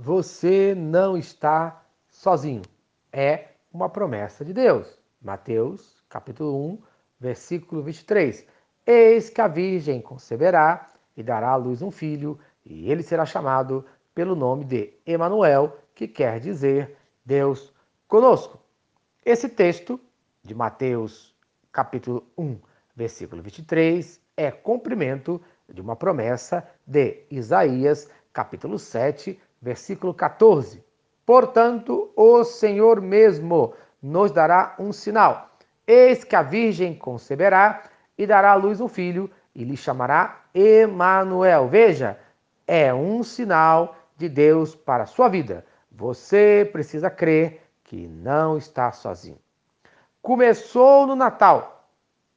você não está sozinho. É uma promessa de Deus. Mateus, capítulo 1, versículo 23. Eis que a virgem conceberá e dará à luz um filho, e ele será chamado pelo nome de Emanuel, que quer dizer Deus conosco. Esse texto de Mateus, capítulo 1, versículo 23, é cumprimento de uma promessa de Isaías, capítulo 7, versículo 14. Portanto, o Senhor mesmo nos dará um sinal. Eis que a virgem conceberá e dará à luz um filho e lhe chamará Emanuel. Veja, é um sinal de Deus para a sua vida. Você precisa crer que não está sozinho. Começou no Natal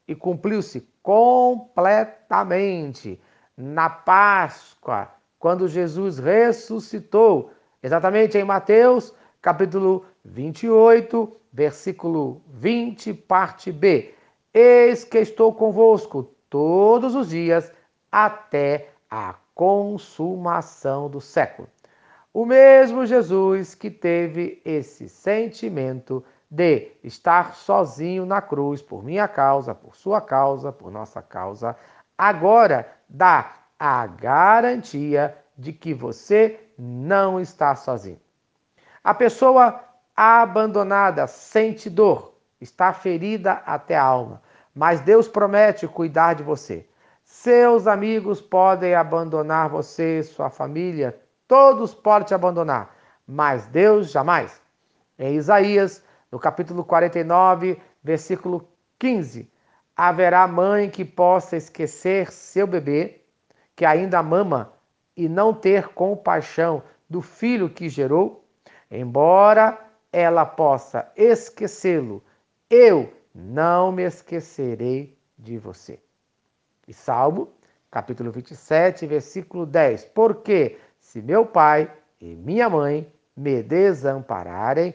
e cumpriu-se completamente na Páscoa, quando Jesus ressuscitou, exatamente em Mateus, capítulo 28, versículo 20, parte B. Eis que estou convosco todos os dias até a consumação do século. O mesmo Jesus que teve esse sentimento de estar sozinho na cruz por minha causa, por sua causa, por nossa causa, agora dá a garantia de que você não está sozinho. A pessoa abandonada sente dor, está ferida até a alma, mas Deus promete cuidar de você. Seus amigos podem abandonar você, sua família, todos podem te abandonar, mas Deus jamais. Em Isaías no capítulo 49, versículo 15: Haverá mãe que possa esquecer seu bebê, que ainda mama, e não ter compaixão do filho que gerou? Embora ela possa esquecê-lo, eu não me esquecerei de você. E Salmo, capítulo 27, versículo 10: Porque se meu pai e minha mãe me desampararem,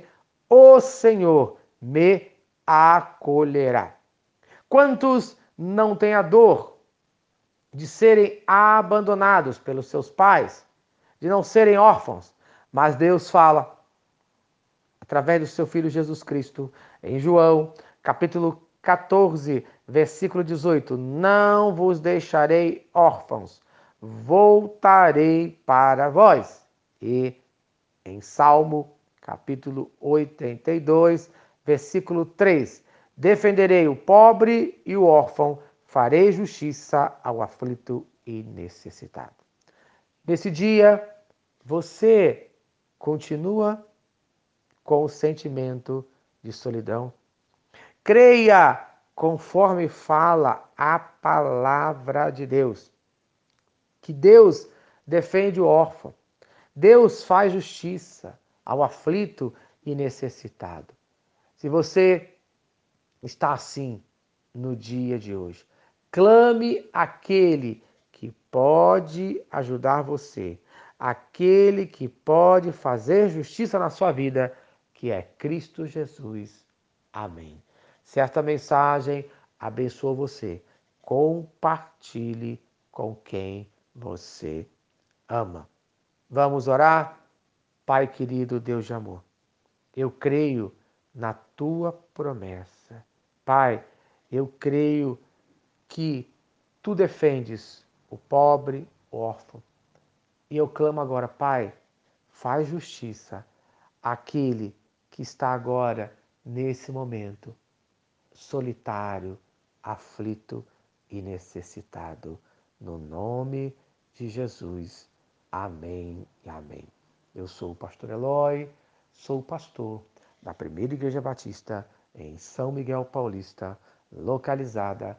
o Senhor me acolherá. Quantos não têm a dor de serem abandonados pelos seus pais, de não serem órfãos, mas Deus fala através do seu filho Jesus Cristo em João, capítulo 14, versículo 18: Não vos deixarei órfãos, voltarei para vós. E em Salmo capítulo 82, versículo 3. Defenderei o pobre e o órfão, farei justiça ao aflito e necessitado. Nesse dia, você continua com o sentimento de solidão. Creia conforme fala a palavra de Deus. Que Deus defende o órfão. Deus faz justiça ao aflito e necessitado. Se você está assim no dia de hoje, clame aquele que pode ajudar você, aquele que pode fazer justiça na sua vida, que é Cristo Jesus. Amém. Certa mensagem abençoa você. Compartilhe com quem você ama. Vamos orar? Pai querido, Deus de amor, eu creio na tua promessa. Pai, eu creio que tu defendes o pobre, o órfão. E eu clamo agora, Pai, faz justiça àquele que está agora, nesse momento, solitário, aflito e necessitado. No nome de Jesus. Amém e amém. Eu sou o pastor Eloy, sou pastor da Primeira Igreja Batista em São Miguel Paulista, localizada